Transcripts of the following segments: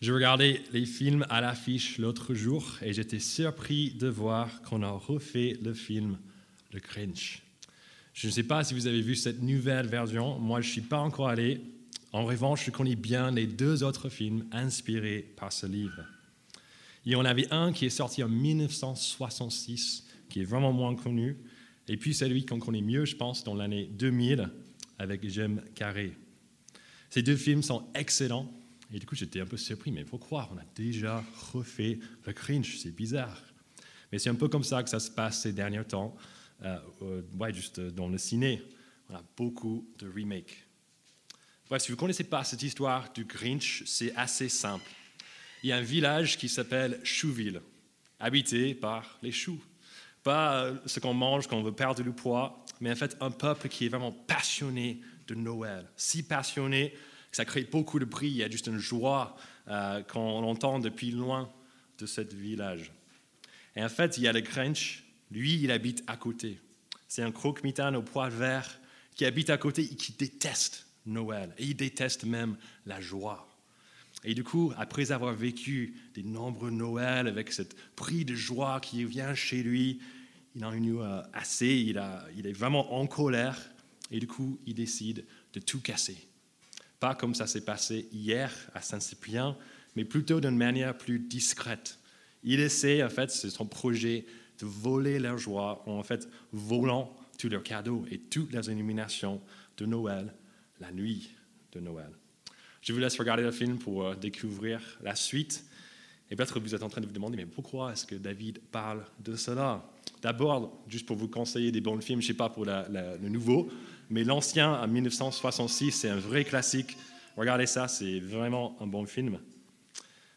Je regardais les films à l'affiche l'autre jour et j'étais surpris de voir qu'on a refait le film Le Grinch. Je ne sais pas si vous avez vu cette nouvelle version. Moi, je ne suis pas encore allé. En revanche, je connais bien les deux autres films inspirés par ce livre. Il y en avait un qui est sorti en 1966, qui est vraiment moins connu, et puis celui qu'on connaît mieux, je pense, dans l'année 2000, avec Jim Carrey. Ces deux films sont excellents et du coup, j'étais un peu surpris, mais pourquoi On a déjà refait le cringe, c'est bizarre. Mais c'est un peu comme ça que ça se passe ces derniers temps, euh, euh, ouais, juste dans le ciné. On a beaucoup de remakes. si vous ne connaissez pas cette histoire du Grinch, c'est assez simple. Il y a un village qui s'appelle Chouville, habité par les choux. Pas euh, ce qu'on mange quand on veut perdre du poids, mais en fait un peuple qui est vraiment passionné de Noël. Si passionné ça crée beaucoup de bruit, il y a juste une joie euh, qu'on entend depuis loin de ce village. Et en fait, il y a le Grinch, lui, il habite à côté. C'est un croque-mitaine au poil vert qui habite à côté et qui déteste Noël. Et il déteste même la joie. Et du coup, après avoir vécu des nombreux Noëls avec cette prix de joie qui vient chez lui, il en a eu assez, il, il est vraiment en colère. Et du coup, il décide de tout casser pas comme ça s'est passé hier à Saint-Cyprien, mais plutôt d'une manière plus discrète. Il essaie, en fait, c'est son projet, de voler leur joie en, fait, volant tous leurs cadeaux et toutes les illuminations de Noël, la nuit de Noël. Je vous laisse regarder le film pour euh, découvrir la suite. Et peut-être que vous êtes en train de vous demander, mais pourquoi est-ce que David parle de cela? D'abord, juste pour vous conseiller des bons films, je ne sais pas pour le nouveau, mais l'ancien, en 1966, c'est un vrai classique. Regardez ça, c'est vraiment un bon film.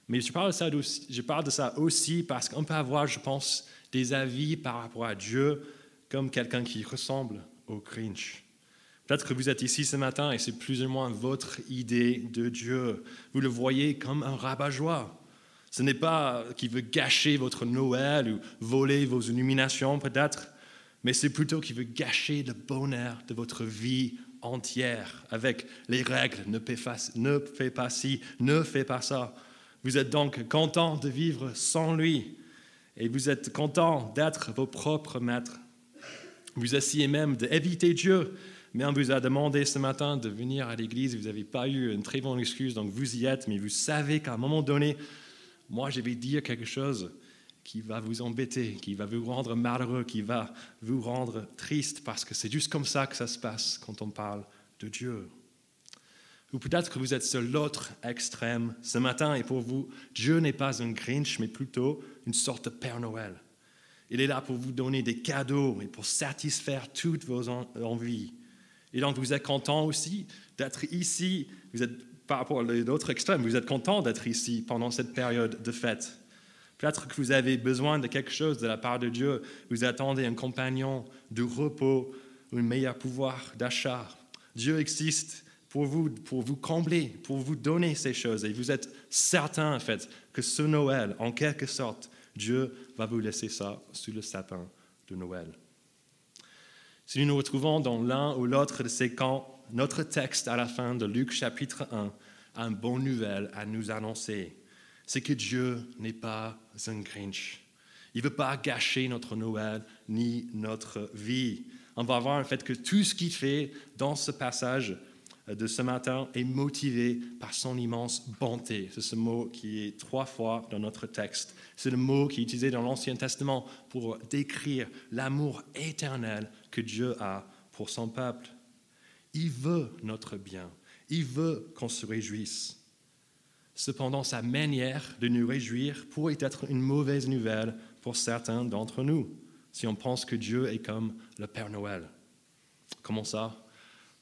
Mais je parle, de ça aussi, parce qu'on peut avoir, je pense, des avis par rapport à Dieu comme quelqu'un qui ressemble au Grinch. Peut-être que vous êtes ici ce matin et c'est plus ou moins votre idée de Dieu. Vous le voyez comme un rabat-joie. Ce n'est pas qu'il veut gâcher votre Noël ou voler vos illuminations peut-être, mais c'est plutôt qu'il veut gâcher le bonheur de votre vie entière avec les règles, ne fais, pas, ne ci, ne fais pas ça. Vous êtes donc content de vivre sans lui et vous êtes content d'être vos propres maîtres. Vous essayez même d'éviter Dieu, mais on vous a demandé ce matin de venir à l'église, vous n'avez pas eu une très bonne excuse, donc vous y êtes, mais vous savez qu'à un moment donné, moi je vais dire quelque chose qui va vous embêter, qui va vous rendre malheureux, qui va vous rendre triste, parce que c'est juste comme ça que ça se passe quand on parle de Dieu. Ou peut-être que vous êtes sur l'autre extrême ce matin, et pour vous, Dieu n'est pas un Grinch, mais plutôt une sorte de Père Noël. Il est là pour vous donner des cadeaux et pour satisfaire toutes vos envies. Et donc vous êtes content aussi d'être ici, vous êtes par rapport à l'autre extrême, vous êtes content d'être ici pendant cette période de fête. Peut-être que vous avez besoin de quelque chose de la part de Dieu. Vous attendez un compagnon de repos ou un meilleur pouvoir d'achat. Dieu existe pour vous, pour vous combler, pour vous donner ces choses. Et vous êtes certain, en fait, que ce Noël, en quelque sorte, Dieu va vous laisser ça sous le sapin de Noël. Si nous nous retrouvons dans l'un ou l'autre de ces camps, notre texte à la fin de Luc chapitre 1 a une bonne nouvelle à nous annoncer c'est que Dieu n'est pas un Grinch. Il ne veut pas gâcher notre Noël ni notre vie. On va voir en fait que tout ce qu'il fait dans ce passage de ce matin est motivé par son immense bonté. C'est ce mot qui est trois fois dans notre texte. C'est le mot qui est utilisé dans l'Ancien Testament pour décrire l'amour éternel que Dieu a pour son peuple. Il veut notre bien. Il veut qu'on se réjouisse. Cependant, sa manière de nous réjouir pourrait être une mauvaise nouvelle pour certains d'entre nous, si on pense que Dieu est comme le Père Noël. Comment ça?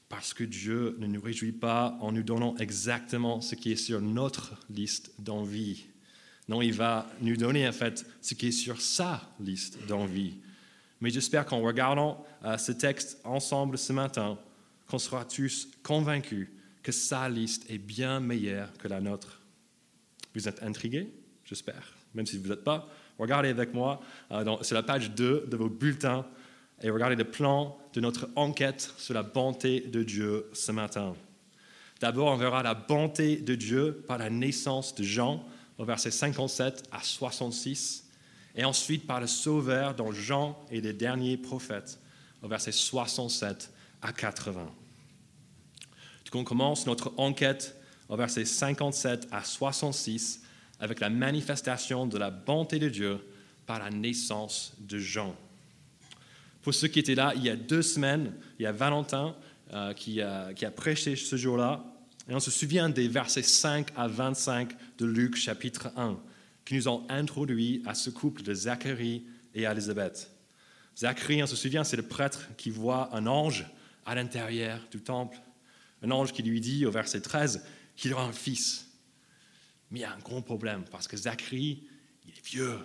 Parce que Dieu ne nous réjouit pas en nous donnant exactement ce qui est sur notre liste d'envie. Non, il va nous donner en fait ce qui est sur sa liste d'envie. Mais j'espère qu'en regardant euh, ce texte ensemble ce matin, qu'on sera tous convaincus que sa liste est bien meilleure que la nôtre. Vous êtes intrigués, j'espère, même si vous n'êtes pas. Regardez avec moi euh, sur la page 2 de vos bulletins et regardez le plan de notre enquête sur la bonté de Dieu ce matin. D'abord, on verra la bonté de Dieu par la naissance de Jean, au verset 57 à 66, et ensuite par le Sauveur dans Jean et les derniers prophètes, au verset 67 à 80. Donc on commence notre enquête au verset 57 à 66 avec la manifestation de la bonté de Dieu par la naissance de Jean. Pour ceux qui étaient là il y a deux semaines, il y a Valentin euh, qui, a, qui a prêché ce jour-là, et on se souvient des versets 5 à 25 de Luc chapitre 1, qui nous ont introduit à ce couple de Zacharie et Élisabeth. Zacharie, on se souvient, c'est le prêtre qui voit un ange à l'intérieur du temple. Un ange qui lui dit au verset 13 qu'il aura un fils. Mais il y a un gros problème parce que Zacharie, il est vieux.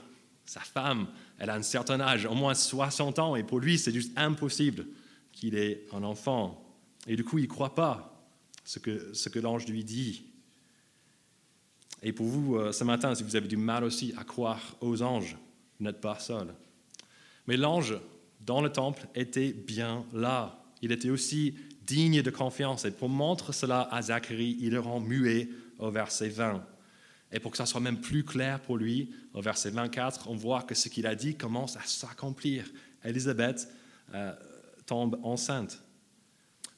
Sa femme, elle a un certain âge, au moins 60 ans, et pour lui, c'est juste impossible qu'il ait un enfant. Et du coup, il ne croit pas ce que, ce que l'ange lui dit. Et pour vous, euh, ce matin, si vous avez du mal aussi à croire aux anges, vous n'êtes pas seul. Mais l'ange, dans le temple, était bien là. Il était aussi digne de confiance. Et pour montrer cela à Zacharie, il le rend muet au verset 20. Et pour que ça soit même plus clair pour lui, au verset 24, on voit que ce qu'il a dit commence à s'accomplir. Élisabeth euh, tombe enceinte.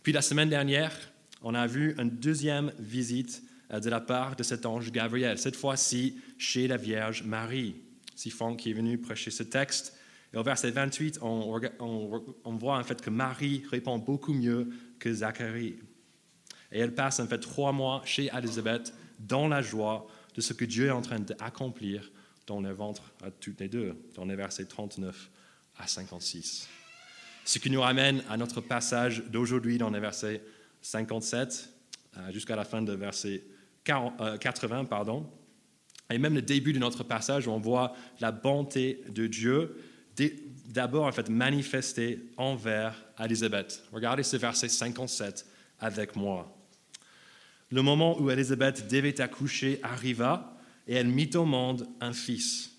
Puis la semaine dernière, on a vu une deuxième visite euh, de la part de cet ange Gabriel, cette fois-ci chez la Vierge Marie. Franck qui est venu prêcher ce texte. Et au verset 28, on, on, voit en fait que Marie répond beaucoup mieux que Zacharie. Et elle passe en fait trois mois chez Élisabeth dans la joie de ce que Dieu est en train d'accomplir dans le ventre à toutes les deux, dans les versets 39 à 56. Ce qui nous ramène à notre passage d'aujourd'hui dans les versets 57 euh, jusqu'à la fin de verset 80, euh, pardon. Et même le début de notre passage, où on voit la bonté de Dieu d'abord en fait manifestée envers Élisabeth. Regardez ce verset 57 avec moi. Le moment où Élisabeth devait accoucher arriva et elle mit au monde un fils.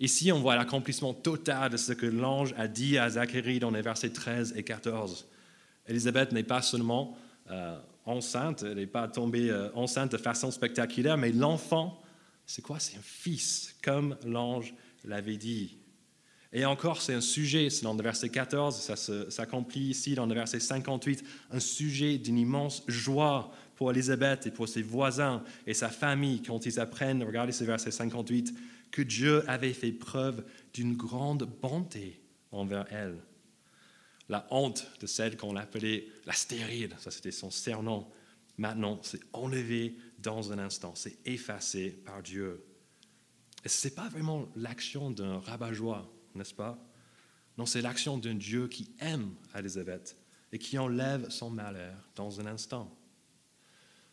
Ici, on voit l'accomplissement total de ce que l'ange a dit à Zacharie dans les versets 13 et 14. Élisabeth n'est pas seulement euh, enceinte, elle n'est pas tombée euh, enceinte de façon spectaculaire, mais l'enfant, c'est quoi? C'est un fils, comme l'ange l'avait dit. Et encore, c'est un sujet, c'est dans le verset 14, ça s'accomplit ici dans le verset 58, un sujet d'une immense joie pour Élisabeth et pour ses voisins et sa famille quand ils apprennent, regardez ce verset 58, que Dieu avait fait preuve d'une grande bonté envers elle. La honte de celle qu'on appelait la stérile, ça c'était son surnom, maintenant c'est enlevé dans un instant, c'est effacé par Dieu. Et ce n'est pas vraiment l'action d'un rabat-joie n'est-ce pas? Non, c'est l'action d'un Dieu qui aime Élisabeth et qui enlève son malheur dans un instant.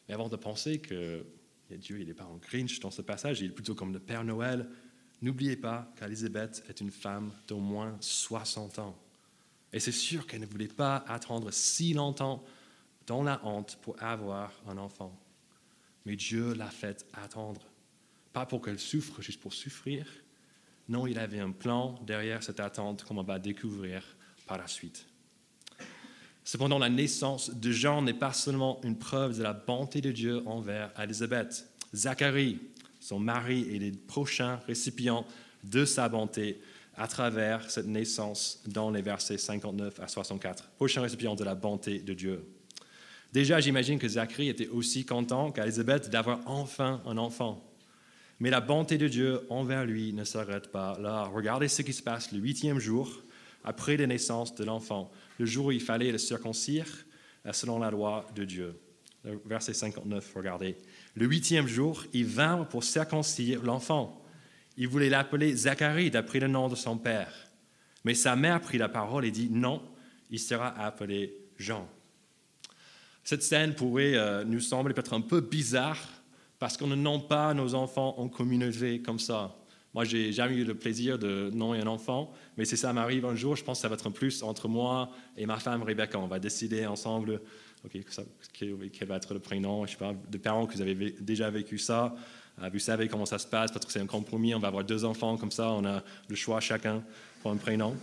Mais avant de penser que Dieu n'est pas en Grinch dans ce passage, il est plutôt comme le Père Noël, n'oubliez pas qu'Élisabeth est une femme d'au moins 60 ans. Et c'est sûr qu'elle ne voulait pas attendre si longtemps dans la honte pour avoir un enfant. Mais Dieu l'a fait attendre. Pas pour qu'elle souffre juste pour souffrir, non, il avait un plan derrière cette attente qu'on va découvrir par la suite. Cependant, la naissance de Jean n'est pas seulement une preuve de la bonté de Dieu envers Élisabeth. Zacharie, son mari, est le prochain récipient de sa bonté à travers cette naissance dans les versets 59 à 64. Prochain récipient de la bonté de Dieu. Déjà, j'imagine que Zacharie était aussi content qu'Élisabeth d'avoir enfin un enfant. Mais la bonté de Dieu envers lui ne s'arrête pas là. Regardez ce qui se passe le huitième jour après la naissance de l'enfant, le jour où il fallait le circoncire euh, selon la loi de Dieu. Verset 59, regardez. Le huitième jour, il vint pour circoncire l'enfant. Il voulait l'appeler Zacharie d'après le nom de son père. Mais sa mère prit la parole et dit non, il sera appelé Jean. Cette scène pourrait euh, nous sembler peut-être un peu bizarre parce qu'on ne nomme pas nos enfants en communauté comme ça. Moi, j'ai jamais eu le plaisir de nommer un enfant, mais si ça m'arrive un jour, je pense que ça va être un plus entre moi et ma femme Rebecca. On va décider ensemble quel va être le prénom. Je sais pas, de parents que vous avez déjà vécu ça, euh, vous savez comment ça se passe, parce que c'est un compromis. On va avoir deux enfants comme ça, on a le choix chacun pour un prénom.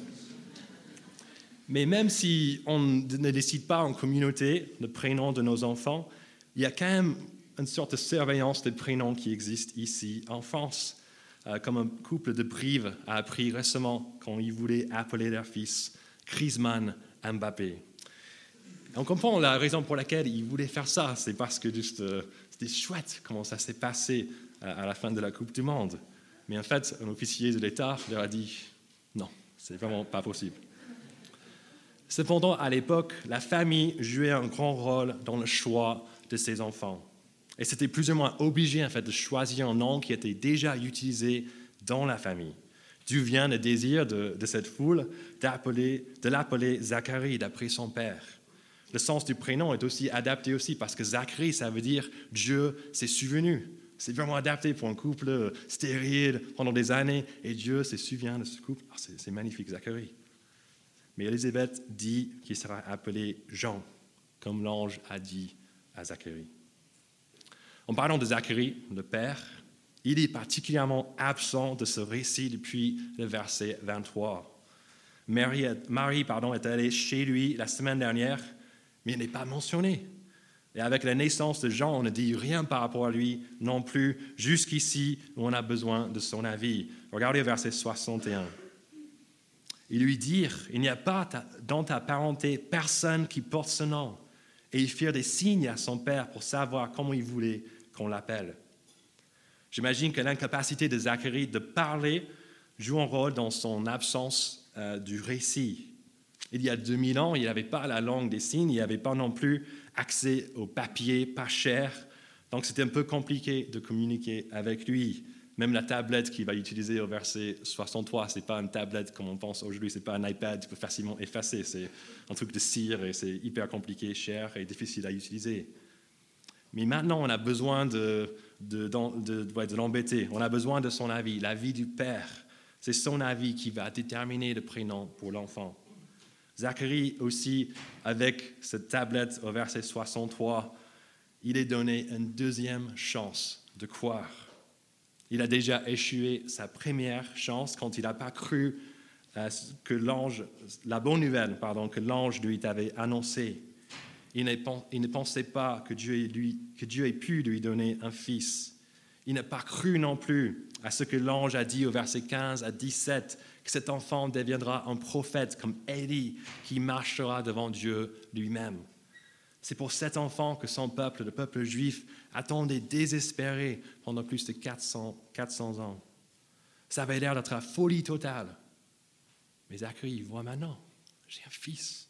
Mais même si on ne décide pas en communauté le prénom de nos enfants, il y a quand même une sorte de surveillance des prénoms qui existe ici en France, euh, comme un couple de Brive a appris récemment quand ils voulaient appeler leur fils Griezmann Mbappé. On comprend la raison pour laquelle ils voulaient faire ça, c'est parce que euh, c'était chouette comment ça s'est passé à, à la fin de la Coupe du Monde. Mais en fait, un officier de l'État leur a dit non, c'est vraiment pas possible. Cependant, à l'époque, la famille jouait un grand rôle dans le choix de ses enfants. Et c'était plus ou moins obligé en fait, de choisir un nom qui était déjà utilisé dans la famille. D'où vient le désir de, cette foule de l'appeler Zacharie d'après son père. Le sens du prénom est aussi adapté aussi parce que Zacharie, ça veut dire Dieu s'est souvenu. C'est vraiment adapté pour un couple stérile pendant des années et Dieu se souvient de ce couple. Ah, c'est magnifique, Zacharie. Mais Élisabeth dit qu'il sera appelé Jean, comme l'ange a dit à Zacharie. En parlant de Zacharie, le père, il est particulièrement absent de ce récit depuis le verset 23. Marie, Marie pardon, est allée chez lui la semaine dernière, mais il n'est pas mentionné. Et avec la naissance de Jean, on ne dit rien par rapport à lui non plus, jusqu'ici on a besoin de son avis. Regardez verset 61. Ils lui dirent, il n'y a pas dans ta parenté personne qui porte ce nom. Et ils firent des signes à son père pour savoir comment il voulait qu'on l'appelle. J'imagine que l'incapacité de Zacharie de parler joue un rôle dans son absence euh, du récit. Il y a 2000 ans, il n'avait pas la langue des signes, il n'y avait pas non plus accès au papier pas cher. Donc c'était un peu compliqué de communiquer avec lui. Même la tablette qu'il va utiliser au verset 63, ce n'est pas une tablette comme on pense aujourd'hui, ce n'est pas un iPad qui peut facilement effacer, c'est un truc de cire et c'est hyper compliqué, cher et difficile à utiliser. Mais maintenant, on a besoin de, l'embêter, on a besoin de son avis, l'avis du Père. C'est son avis qui va déterminer le prénom pour l'enfant. Zacharie aussi, avec cette tablette au verset 63, il est donné une deuxième chance de croire. Il a déjà échoué sa première chance quand il n'a pas cru euh, que l'ange, la bonne nouvelle, pardon, que l'ange lui avait annoncée. Il, ne pensait pas que Dieu, lui, que Dieu ait pu lui donner un fils. Il n'a pas cru non plus à ce que l'ange a dit au verset 15 à 17, que cet enfant deviendra un prophète comme Élie qui marchera devant Dieu lui-même. C'est pour cet enfant que son peuple, le peuple juif, attendait désespéré pendant plus de 400, 400 ans. Ça avait l'air d'être la folie totale. Mais Zacharie voit maintenant, j'ai un fils.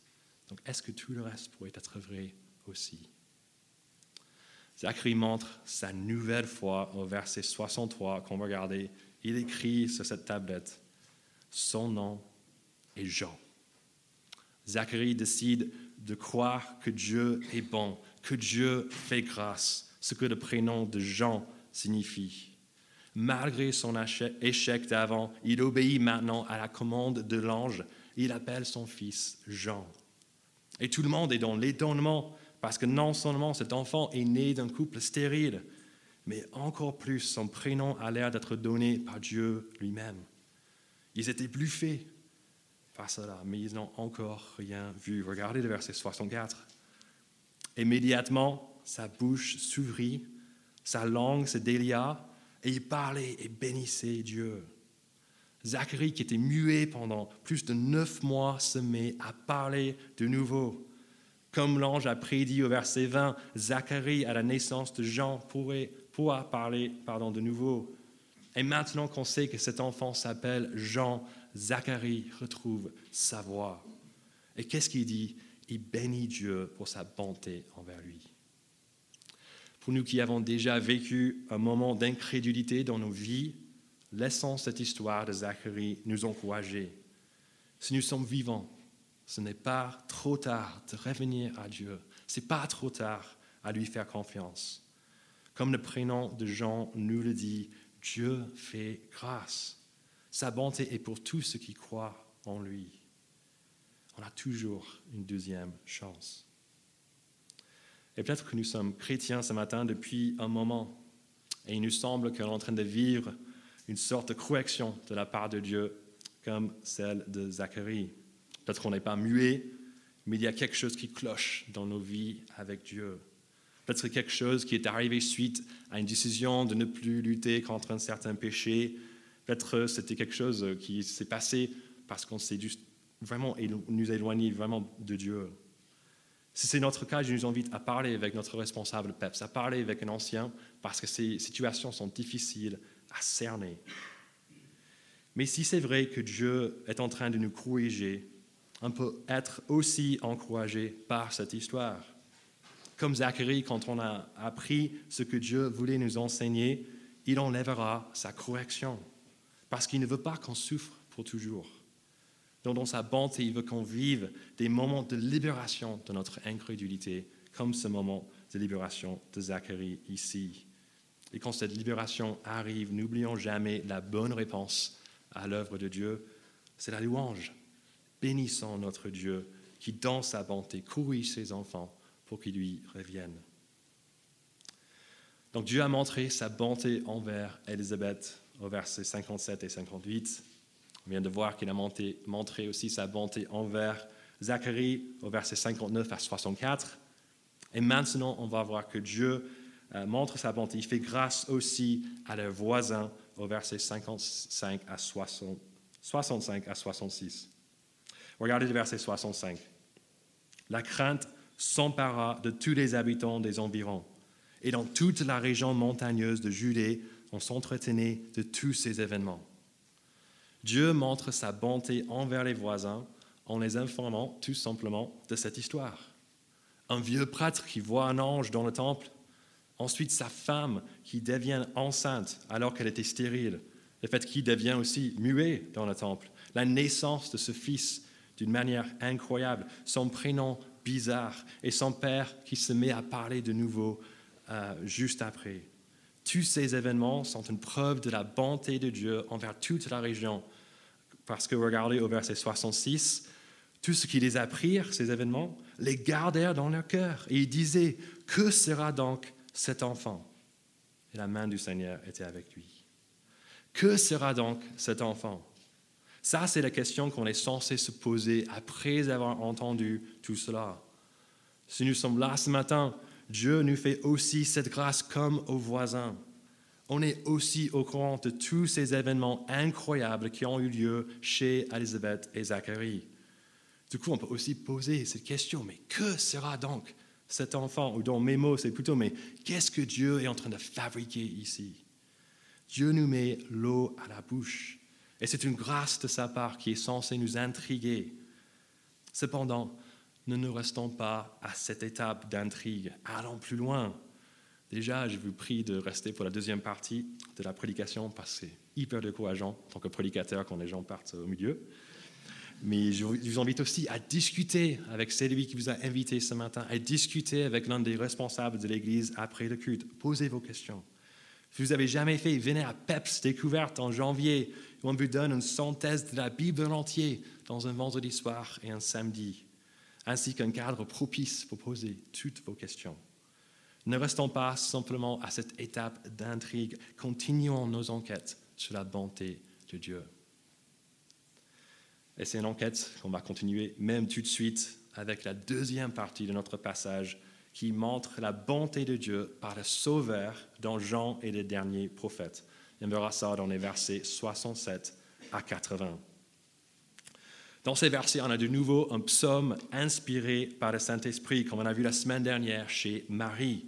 Donc est-ce que tout le reste pourrait être vrai aussi? Zacharie montre sa nouvelle foi au verset 63 qu'on va regarder. Il écrit sur cette tablette, son nom est Jean. Zacharie décide de croire que Dieu est bon, que Dieu fait grâce, ce que le prénom de Jean signifie. Malgré son échec d'avant, il obéit maintenant à la commande de l'ange. Il appelle son fils Jean. Et tout le monde est dans l'étonnement parce que non seulement cet enfant est né d'un couple stérile, mais encore plus son prénom a l'air d'être donné par Dieu lui-même. Ils étaient bluffés par cela, mais ils n'ont encore rien vu. Regardez le verset 64. Immédiatement, sa bouche s'ouvrit, sa langue se délia, et il parlait et bénissait Dieu. Zacharie, qui était muet pendant plus de neuf mois, se met à parler de nouveau. Comme l'ange a prédit au verset 20, Zacharie, à la naissance de Jean, pourrait, pourra parler pardon, de nouveau. Et maintenant qu'on sait que cet enfant s'appelle Jean, Zacharie retrouve sa voix. Et qu'est-ce qu'il dit? Il bénit Dieu pour sa bonté envers lui. Pour nous qui avons déjà vécu un moment d'incrédulité dans nos vies, laissons cette histoire de Zacharie nous encourager. Si nous sommes vivants, ce n'est pas trop tard de revenir à Dieu. Ce n'est pas trop tard à lui faire confiance. Comme le prénom de Jean nous le dit, Dieu fait grâce. Sa bonté est pour tous ceux qui croient en lui. On a toujours une deuxième chance. Et peut-être que nous sommes chrétiens ce matin depuis un moment, et il nous semble qu'on est en train de vivre une sorte de correction de la part de Dieu, comme celle de Zacharie. Peut-être qu'on n'est pas muet, mais il y a quelque chose qui cloche dans nos vies avec Dieu. Peut-être quelque chose qui est arrivé suite à une décision de ne plus lutter contre un certain péché. Peut-être c'était quelque chose qui s'est passé parce qu'on s'est vraiment nous éloigné vraiment de Dieu. Si c'est notre cas, je nous invite à parler avec notre responsable PEPS, à parler avec un ancien, parce que ces situations sont difficiles à cerner. Mais si c'est vrai que Dieu est en train de nous corriger, on peut être aussi encouragé par cette histoire. Comme Zacharie, quand on a appris ce que Dieu voulait nous enseigner, il enlèvera sa correction, parce qu'il ne veut pas qu'on souffre pour toujours. Dans sa bonté, il veut qu'on vive des moments de libération de notre incrédulité, comme ce moment de libération de Zacharie ici. Et quand cette libération arrive, n'oublions jamais la bonne réponse à l'œuvre de Dieu, c'est la louange. Bénissons notre Dieu qui, dans sa bonté, corrige ses enfants pour qu'ils lui reviennent. Donc Dieu a montré sa bonté envers Élisabeth au verset 57 et 58. On vient de voir qu'il a montré aussi sa bonté envers Zacharie au verset 59 à 64. Et maintenant, on va voir que Dieu montre sa bonté. Il fait grâce aussi à leurs voisins au verset 55 à 60, 65 à 66. Regardez le verset 65. La crainte s'empara de tous les habitants des environs. Et dans toute la région montagneuse de Judée, on s'entretenait de tous ces événements. Dieu montre sa bonté envers les voisins en les informant tout simplement de cette histoire. Un vieux prêtre qui voit un ange dans le temple, ensuite sa femme qui devient enceinte alors qu'elle était stérile, le fait qu'il devient aussi muet dans le temple, la naissance de ce fils d'une manière incroyable, son prénom bizarre et son père qui se met à parler de nouveau euh, juste après. Tous ces événements sont une preuve de la bonté de Dieu envers toute la région. Parce que regardez au verset 66, tout ce qui les apprirent, ces événements, les gardèrent dans leur cœur. Et ils disaient, que sera donc cet enfant Et la main du Seigneur était avec lui. Que sera donc cet enfant? Ça, c'est la question qu'on est censé se poser après avoir entendu tout cela. Si nous sommes là ce matin, Dieu nous fait aussi cette grâce comme aux voisins. On est aussi au courant de tous ces événements incroyables qui ont eu lieu chez Élisabeth et Zacharie. Du coup, on peut aussi poser cette question, mais que sera donc cet enfant Ou dans mes mots, c'est plutôt, mais qu'est-ce que Dieu est en train de fabriquer ici? Dieu nous met l'eau à la bouche. Et c'est une grâce de sa part qui est censée nous intriguer. Cependant, ne nous restons pas à cette étape d'intrigue. Allons plus loin. Déjà, je vous prie de rester pour la deuxième partie de la prédication parce que c'est hyper décourageant en tant que prédicateur quand les gens partent au milieu. Mais je vous invite aussi à discuter avec celui qui vous a invité ce matin, à discuter avec l'un des responsables de l'Église après le culte. Posez vos questions. Si vous n'avez jamais fait, venez à PEPS Découverte en janvier on vous donne une synthèse de la Bible en entier dans un vendredi soir et un samedi, ainsi qu'un cadre propice pour poser toutes vos questions. Ne restons pas simplement à cette étape d'intrigue, continuons nos enquêtes sur la bonté de Dieu. Et c'est une enquête qu'on va continuer même tout de suite avec la deuxième partie de notre passage qui montre la bonté de Dieu par le Sauveur dans Jean et les derniers prophètes. On verra ça dans les versets 67 à 80. Dans ces versets, on a de nouveau un psaume inspiré par le Saint-Esprit, comme on a vu la semaine dernière chez Marie.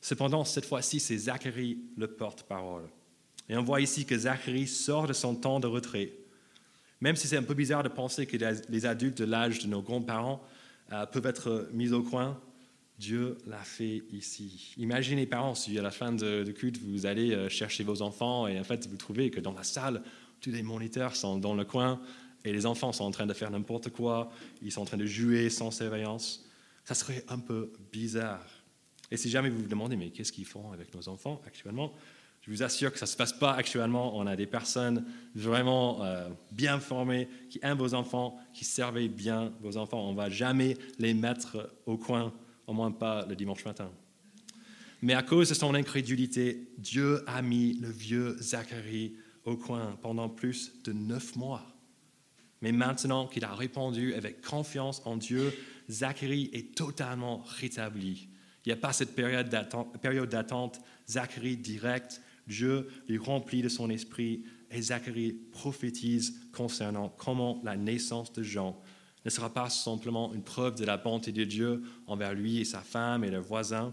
Cependant, cette fois-ci, c'est Zacharie le porte-parole. Et on voit ici que Zacharie sort de son temps de retrait. Même si c'est un peu bizarre de penser que les adultes de l'âge de nos grands-parents euh, peuvent être mis au coin, Dieu l'a fait ici. Imaginez, parents, si à la fin de, culte, vous allez euh, chercher vos enfants et en fait, vous trouvez que dans la salle, tous les moniteurs sont dans le coin et les enfants sont en train de faire n'importe quoi, ils sont en train de jouer sans surveillance. Ça serait un peu bizarre. Et si jamais vous vous demandez, mais qu'est-ce qu'ils font avec nos enfants actuellement? Je vous assure que ça ne se passe pas actuellement. On a des personnes vraiment euh, bien formées qui aiment vos enfants, qui servent bien vos enfants. On ne va jamais les mettre au coin au moins pas le dimanche matin. Mais à cause de son incrédulité, Dieu a mis le vieux Zacharie au coin pendant plus de neuf mois. Mais maintenant qu'il a répondu avec confiance en Dieu, Zacharie est totalement rétabli. Il n'y a pas cette période d'attente. Zacharie direct, Dieu lui remplit de son esprit et Zacharie prophétise concernant comment la naissance de Jean ne sera pas simplement une preuve de la bonté de Dieu envers lui et sa femme et leurs voisins,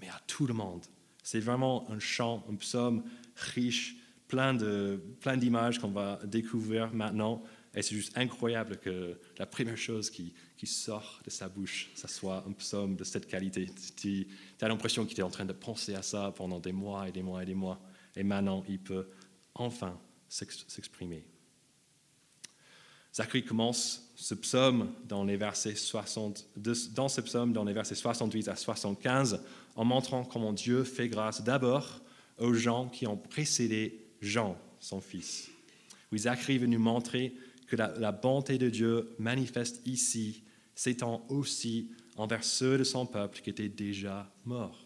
mais à tout le monde. C'est vraiment un chant, un psaume riche, plein d'images plein qu'on va découvrir maintenant. Et c'est juste incroyable que la première chose qui, sort de sa bouche, ça soit un psaume de cette qualité. Tu as l'impression qu'il est en train de penser à ça pendant des mois et des mois et des mois. Et maintenant, il peut enfin s'exprimer. Zacharie commence ce psaume dans les versets 60, dans ce psaume dans les versets 68 à 75 en montrant comment Dieu fait grâce d'abord aux gens qui ont précédé Jean, son fils. Oui, Zacharie veut nous montrer que la, bonté de Dieu manifeste ici s'étend aussi envers ceux de son peuple qui étaient déjà morts.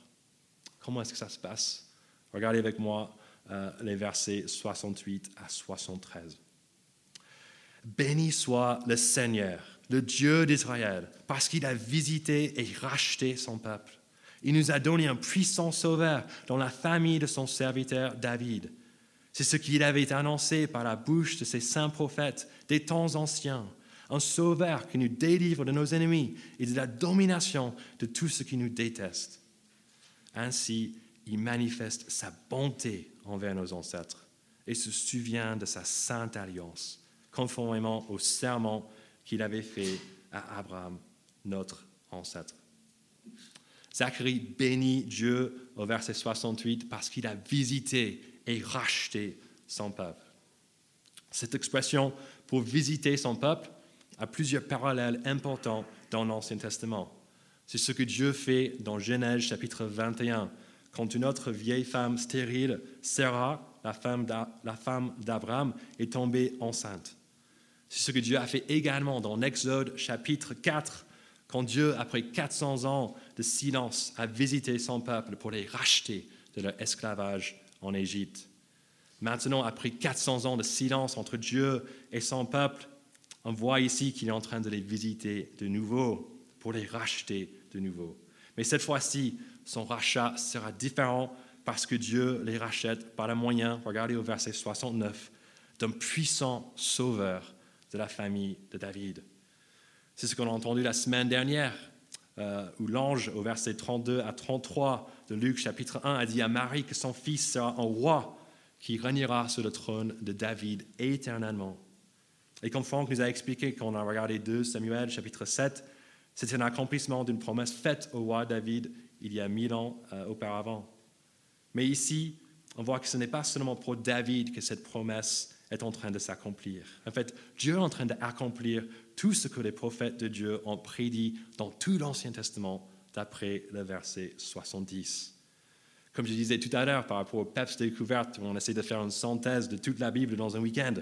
Comment est-ce que ça se passe? Regardez avec moi euh, les versets 68 à 73. Béni soit le Seigneur, le Dieu d'Israël, parce qu'il a visité et racheté son peuple. Il nous a donné un puissant sauveur dans la famille de son serviteur David. C'est ce qu'il avait annoncé par la bouche de ses saints prophètes des temps anciens, un sauveur qui nous délivre de nos ennemis et de la domination de tout ce qui nous déteste. Ainsi, il manifeste sa bonté envers nos ancêtres et se souvient de sa sainte alliance, conformément au serment qu'il avait fait à Abraham, notre ancêtre. Zacharie bénit Dieu au verset 68 parce qu'il a visité et racheté son peuple. Cette expression pour visiter son peuple a plusieurs parallèles importants dans l'Ancien Testament. C'est ce que Dieu fait dans Genèse chapitre 21 quand une autre vieille femme stérile, Sarah, la femme d'Abraham, est tombée enceinte. C'est ce que Dieu a fait également dans l'Exode chapitre 4, quand Dieu, après 400 ans de silence, a visité son peuple pour les racheter de leur esclavage en Égypte. Maintenant, après 400 ans de silence entre Dieu et son peuple, on voit ici qu'il est en train de les visiter de nouveau, pour les racheter de nouveau. Mais cette fois-ci, son rachat sera différent parce que Dieu les rachète par le moyen, regardez au verset 69, d'un puissant sauveur de la famille de David. C'est ce qu'on a entendu la semaine dernière, euh, où l'ange, au verset 32 à 33 de Luc chapitre 1, a dit à Marie que son fils sera un roi qui régnera sur le trône de David éternellement. Et comme Franck nous a expliqué quand on a regardé 2 Samuel chapitre 7, c'est un accomplissement d'une promesse faite au roi David il y a mille ans euh, auparavant. Mais ici, on voit que ce n'est pas seulement pour David que cette promesse est en train de s'accomplir. En fait, Dieu est en train d'accomplir tout ce que les prophètes de Dieu ont prédit dans tout l'Ancien Testament, d'après le verset 70. Comme je disais tout à l'heure par rapport au PEPS découverte, on essaie de faire une synthèse de toute la Bible dans un week-end,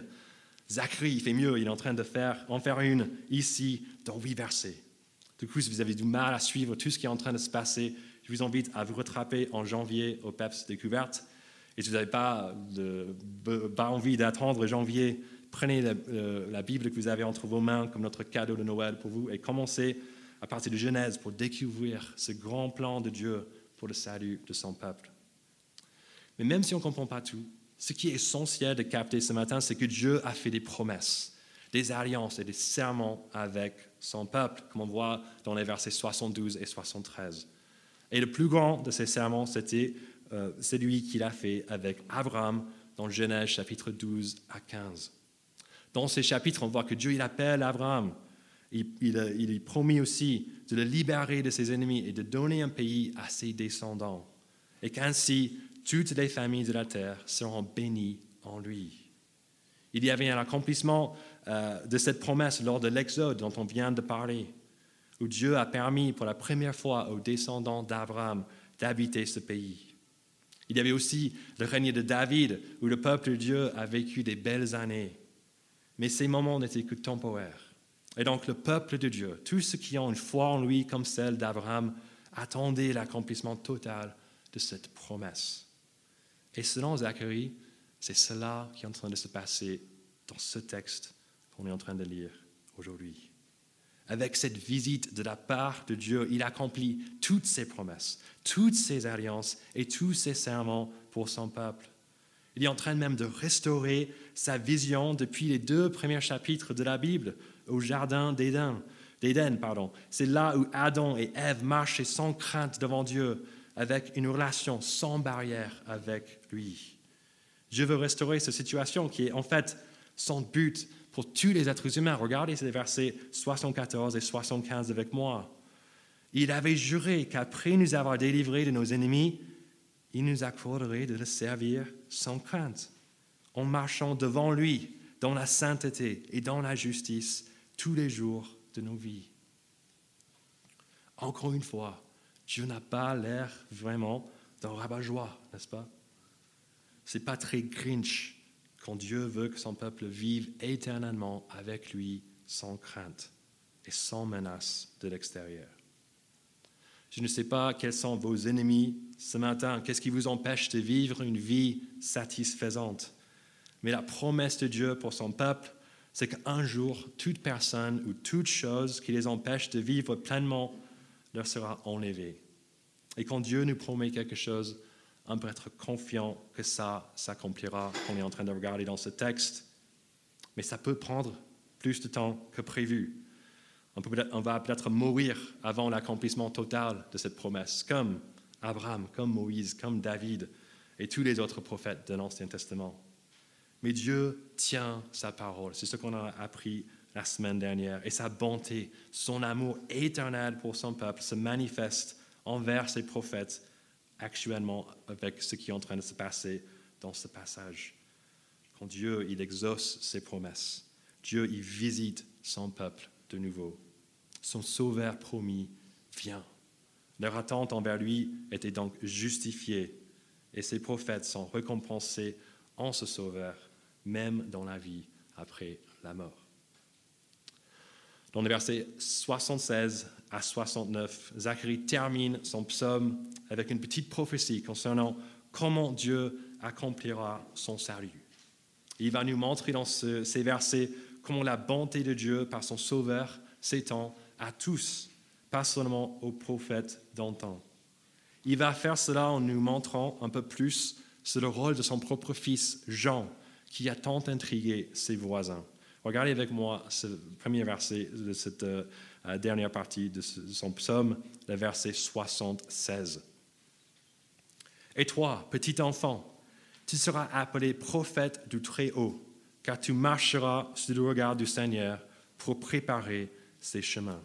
Zacharie fait mieux, il est en train de faire, en faire une ici dans huit versets. Du coup, si vous avez du mal à suivre tout ce qui est en train de se passer, je vous invite à vous rattraper en janvier au PEPS découverte. Et si vous n'avez pas envie d'attendre janvier, prenez la, Bible que vous avez entre vos mains comme notre cadeau de Noël pour vous et commencez à partir de Genèse pour découvrir ce grand plan de Dieu pour le salut de son peuple. Mais même si on ne comprend pas tout, ce qui est essentiel de capter ce matin, c'est que Dieu a fait des promesses des alliances et des serments avec son peuple, comme on voit dans les versets 72 et 73. Et le plus grand de ces serments, c'était euh, celui qu'il a fait avec Abraham dans Genèse chapitre 12 à 15. Dans ces chapitres, on voit que Dieu il appelle Abraham. Il, il, il promet aussi de le libérer de ses ennemis et de donner un pays à ses descendants. Et qu'ainsi, toutes les familles de la terre seront bénies en lui. Il y avait un accomplissement euh, de cette promesse lors de l'Exode dont on vient de parler, où Dieu a permis pour la première fois aux descendants d'Abraham d'habiter ce pays. Il y avait aussi le règne de David, où le peuple de Dieu a vécu des belles années. Mais ces moments n'étaient que temporaires. Et donc le peuple de Dieu, tous ceux qui ont une foi en lui comme celle d'Abraham, attendaient l'accomplissement total de cette promesse. Et selon Zacharie, c'est cela qui est en train de se passer dans ce texte qu'on est en train de lire aujourd'hui. avec cette visite de la part de Dieu, il accomplit toutes ses promesses, toutes ses alliances et tous ses serments pour son peuple. Il est en train même de restaurer sa vision depuis les deux premiers chapitres de la Bible au jardin d'Éden. Pardon. C'est là où Adam et Ève marchaient sans crainte devant Dieu, avec une relation sans barrière avec lui. Dieu veut restaurer cette situation qui est en fait son but pour tous les êtres humains. Regardez ces versets 74 et 75 avec moi. Il avait juré qu'après nous avoir délivrés de nos ennemis, il nous accorderait de le servir sans crainte, en marchant devant lui dans la sainteté et dans la justice tous les jours de nos vies. Encore une fois, Dieu n'a pas l'air vraiment d'un rabat-joie, n'est-ce pas? C'est pas très grinch quand Dieu veut que son peuple vive éternellement avec lui sans crainte et sans menace de l'extérieur. Je ne sais pas quels sont vos ennemis ce matin, qu'est-ce qui vous empêche de vivre une vie satisfaisante? Mais la promesse de Dieu pour son peuple, c'est qu'un jour, toute personne ou toute chose qui les empêche de vivre pleinement leur sera enlevée. Et quand Dieu nous promet quelque chose, on peut être confiant que ça s'accomplira, qu'on est en train de regarder dans ce texte. Mais ça peut prendre plus de temps que prévu. On, on va peut-être mourir avant l'accomplissement total de cette promesse, comme Abraham, comme Moïse, comme David et tous les autres prophètes de l'Ancien Testament. Mais Dieu tient sa parole. C'est ce qu'on a appris la semaine dernière. Et sa bonté, son amour éternel pour son peuple se manifeste envers ses prophètes actuellement avec ce qui est en train de se passer dans ce passage. Quand Dieu, il exauce ses promesses. Dieu, il visite son peuple de nouveau. Son sauveur promis vient. Leur attente envers lui était donc justifiée et ses prophètes sont récompensés en ce sauveur, même dans la vie après la mort. Dans les versets 76 à 69, Zacharie termine son psaume avec une petite prophétie concernant comment Dieu accomplira son salut. Il va nous montrer dans ces versets comment la bonté de Dieu par son Sauveur s'étend à tous, pas seulement aux prophètes d'antan. Il va faire cela en nous montrant un peu plus sur le rôle de son propre fils Jean, qui a tant intrigué ses voisins. Regardez avec moi ce premier verset de cette euh, dernière partie de son psaume, le verset 76. Et toi, petit enfant, tu seras appelé prophète du Très-Haut, car tu marcheras sur le regard du Seigneur pour préparer ses chemins.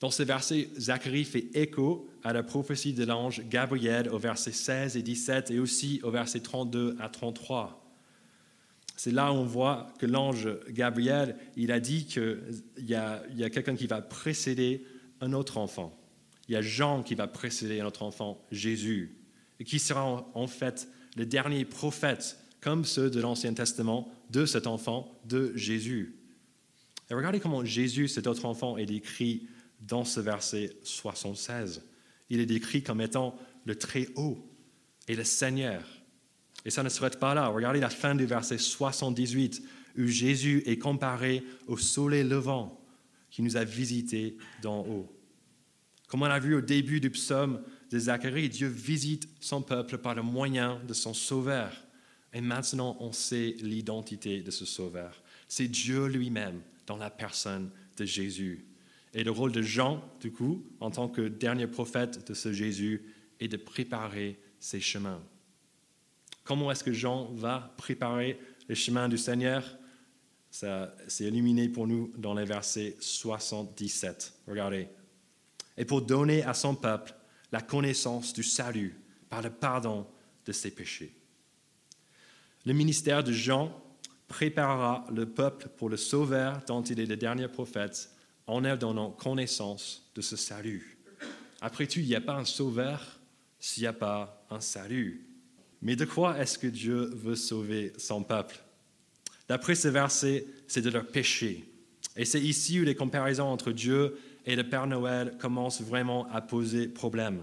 Dans ce verset, Zacharie fait écho à la prophétie de l'ange Gabriel au verset 16 et 17 et aussi au verset 32 à 33. C'est là où on voit que l'ange Gabriel, il a dit qu'il y a, quelqu'un qui va précéder un autre enfant. Il y a Jean qui va précéder un autre enfant, Jésus, et qui sera en fait le dernier prophète, comme ceux de l'Ancien Testament, de cet enfant, de Jésus. Et regardez comment Jésus, cet autre enfant, est décrit dans ce verset 76. Il est décrit comme étant le Très-Haut et le Seigneur. Et ça ne s'arrête pas là. Regardez la fin du verset 78, où Jésus est comparé au soleil levant qui nous a visités d'en haut. Comme on a vu au début du psaume de Zacharie, Dieu visite son peuple par le moyen de son sauveur. Et maintenant, on sait l'identité de ce sauveur. C'est Dieu lui-même dans la personne de Jésus. Et le rôle de Jean, du coup, en tant que dernier prophète de ce Jésus, est de préparer ses chemins. Comment est-ce que Jean va préparer le chemin du Seigneur? Ça, c'est illuminé pour nous dans les versets 77. Regardez. Et pour donner à son peuple la connaissance du salut par le pardon de ses péchés. Le ministère de Jean préparera le peuple pour le Sauveur dont il est le dernier prophète en leur donnant connaissance de ce salut. Après tout, il n'y a pas un Sauveur s'il n'y a pas un salut. Mais de quoi est-ce que Dieu veut sauver son peuple? D'après ce verset, c'est de leur péché. Et c'est ici où les comparaisons entre Dieu et le Père Noël commencent vraiment à poser problème.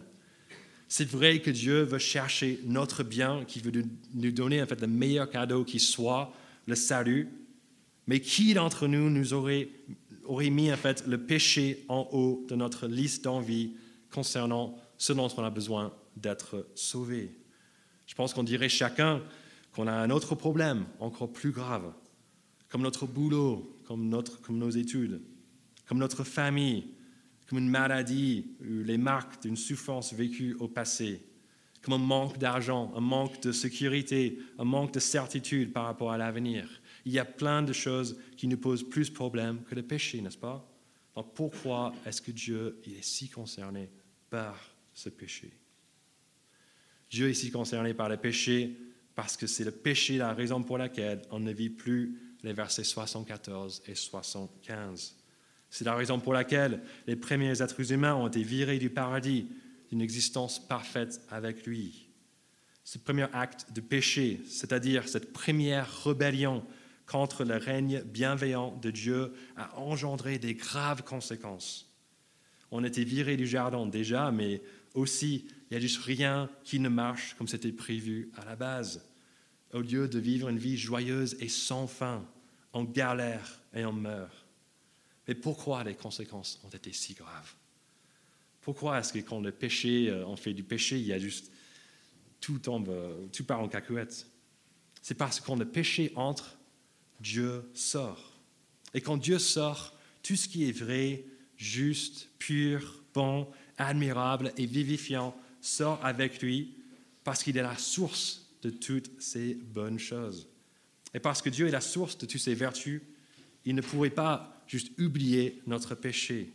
C'est vrai que Dieu veut chercher notre bien, qui veut nous donner en fait le meilleur cadeau qui soit, le salut. Mais qui d'entre nous nous aurait aurait mis en fait le péché en haut de notre liste d'envie concernant ce dont on a besoin d'être sauvé? Je pense qu'on dirait chacun qu'on a un autre problème encore plus grave, comme notre boulot, comme, notre, comme nos études, comme notre famille, comme une maladie ou les marques d'une souffrance vécue au passé, comme un manque d'argent, un manque de sécurité, un manque de certitude par rapport à l'avenir. Il y a plein de choses qui nous posent plus de problèmes que le péché, n'est-ce pas? Donc pourquoi est-ce que Dieu est si concerné par ce péché? Dieu est si concerné par le péché parce que c'est le péché la raison pour laquelle on ne vit plus les versets 74 et 75. C'est la raison pour laquelle les premiers êtres humains ont été virés du paradis, d'une existence parfaite avec lui. Ce premier acte de péché, c'est-à-dire cette première rébellion contre le règne bienveillant de Dieu, a engendré des graves conséquences. On était virés du jardin déjà, mais aussi, il n'y a juste rien qui ne marche comme c'était prévu à la base. Au lieu de vivre une vie joyeuse et sans fin, on galère et on meurt. Mais pourquoi les conséquences ont été si graves? Pourquoi est-ce que quand le péché, euh, on fait du péché, il y a juste tout tombe, euh, tout part en cacahuète? C'est parce que quand le péché entre, Dieu sort. Et quand Dieu sort, tout ce qui est vrai, juste, pur, bon, admirable et vivifiant sort avec lui parce qu'il est la source de toutes ces bonnes choses. Et parce que Dieu est la source de toutes ces vertus, il ne pourrait pas juste oublier notre péché.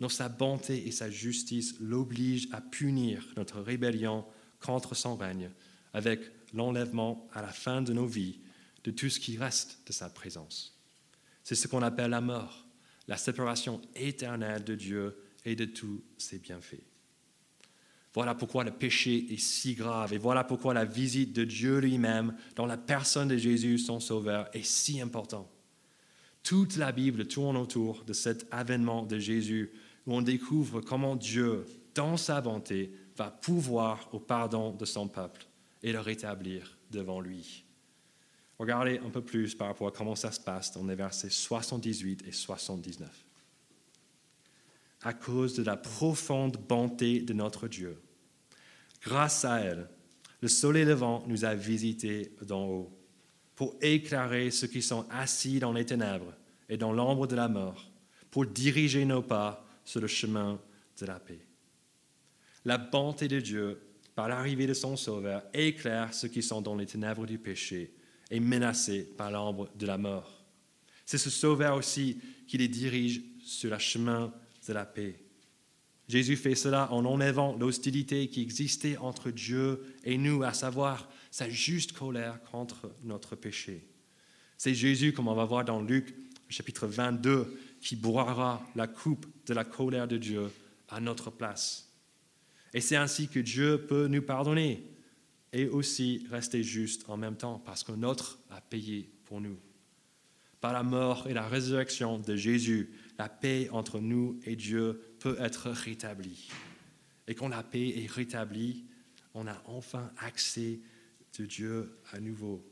Non, sa bonté et sa justice l'obligent à punir notre rébellion contre son règne avec l'enlèvement à la fin de nos vies de tout ce qui reste de sa présence. C'est ce qu'on appelle la mort, la séparation éternelle de Dieu et de tous ses bienfaits. Voilà pourquoi le péché est si grave et voilà pourquoi la visite de Dieu lui-même dans la personne de Jésus, son Sauveur, est si importante. Toute la Bible tourne autour de cet avènement de Jésus où on découvre comment Dieu, dans sa bonté, va pouvoir au pardon de son peuple et le rétablir devant lui. Regardez un peu plus par rapport à comment ça se passe dans les versets 78 et 79 à cause de la profonde bonté de notre Dieu. Grâce à elle, le soleil levant nous a visités d'en haut pour éclairer ceux qui sont assis dans les ténèbres et dans l'ombre de la mort, pour diriger nos pas sur le chemin de la paix. La bonté de Dieu, par l'arrivée de son Sauveur, éclaire ceux qui sont dans les ténèbres du péché et menacés par l'ombre de la mort. C'est ce Sauveur aussi qui les dirige sur le chemin de la paix. Jésus fait cela en enlevant l'hostilité qui existait entre Dieu et nous, à savoir sa juste colère contre notre péché. C'est Jésus, comme on va voir dans Luc chapitre 22, qui boira la coupe de la colère de Dieu à notre place. Et c'est ainsi que Dieu peut nous pardonner et aussi rester juste en même temps, parce que notre a payé pour nous. Par la mort et la résurrection de Jésus, la paix entre nous et Dieu peut être rétablie. Et quand la paix est rétablie, on a enfin accès de Dieu à nouveau.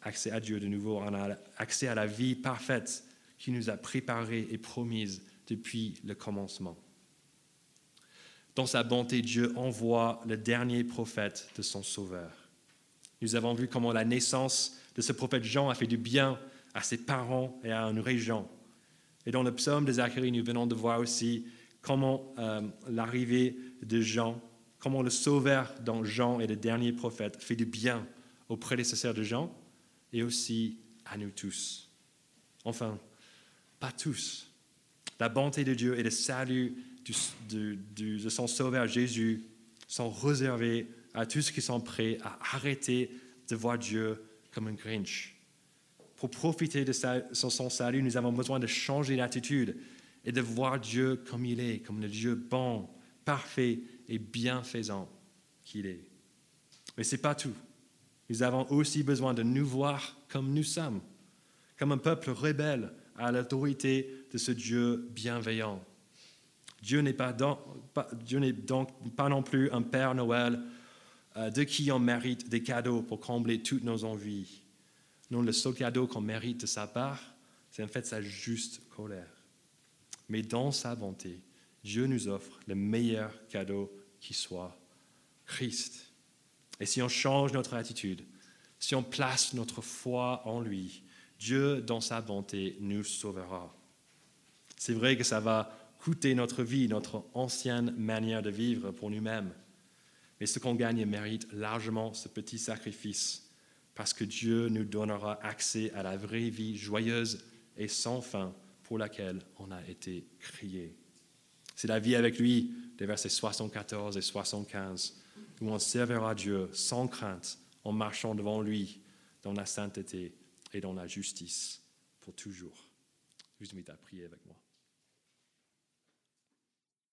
Accès à Dieu de nouveau, on a accès à la vie parfaite qui nous a préparée et promise depuis le commencement. Dans sa bonté, Dieu envoie le dernier prophète de son Sauveur. Nous avons vu comment la naissance de ce prophète Jean a fait du bien à ses parents et à une région. Et dans le psaume de Zacharie, nous venons de voir aussi comment euh, l'arrivée de Jean, comment le sauveur dans Jean est le dernier prophète fait du bien aux prédécesseurs de Jean et aussi à nous tous. Enfin, pas tous. La bonté de Dieu et le salut de son sauveur Jésus sont réservés à tous ceux qui sont prêts à arrêter de voir Dieu comme un Grinch pour profiter de son salut, nous avons besoin de changer d'attitude et de voir Dieu comme il est, comme le Dieu bon, parfait et bienfaisant qu'il est. Mais ce n'est pas tout. Nous avons aussi besoin de nous voir comme nous sommes, comme un peuple rebelle à l'autorité de ce Dieu bienveillant. Dieu n'est pas, donc, pas non plus un Père Noël euh, de qui on mérite des cadeaux pour combler toutes nos envies. Non, le seul cadeau qu'on mérite de sa part, c'est en fait sa juste colère. Mais dans sa bonté, Dieu nous offre le meilleur cadeau qui soit, Christ. Et si on change notre attitude, si on place notre foi en lui, Dieu, dans sa bonté, nous sauvera. C'est vrai que ça va coûter notre vie, notre ancienne manière de vivre pour nous-mêmes. Mais ce qu'on gagne mérite largement ce petit sacrifice, parce que Dieu nous donnera accès à la vraie vie joyeuse et sans fin pour laquelle on a été crié. C'est la vie avec lui, des versets 74 et 75, où on servira Dieu sans crainte, en marchant devant lui dans la sainteté et dans la justice pour toujours. Je vous invite à prier avec moi.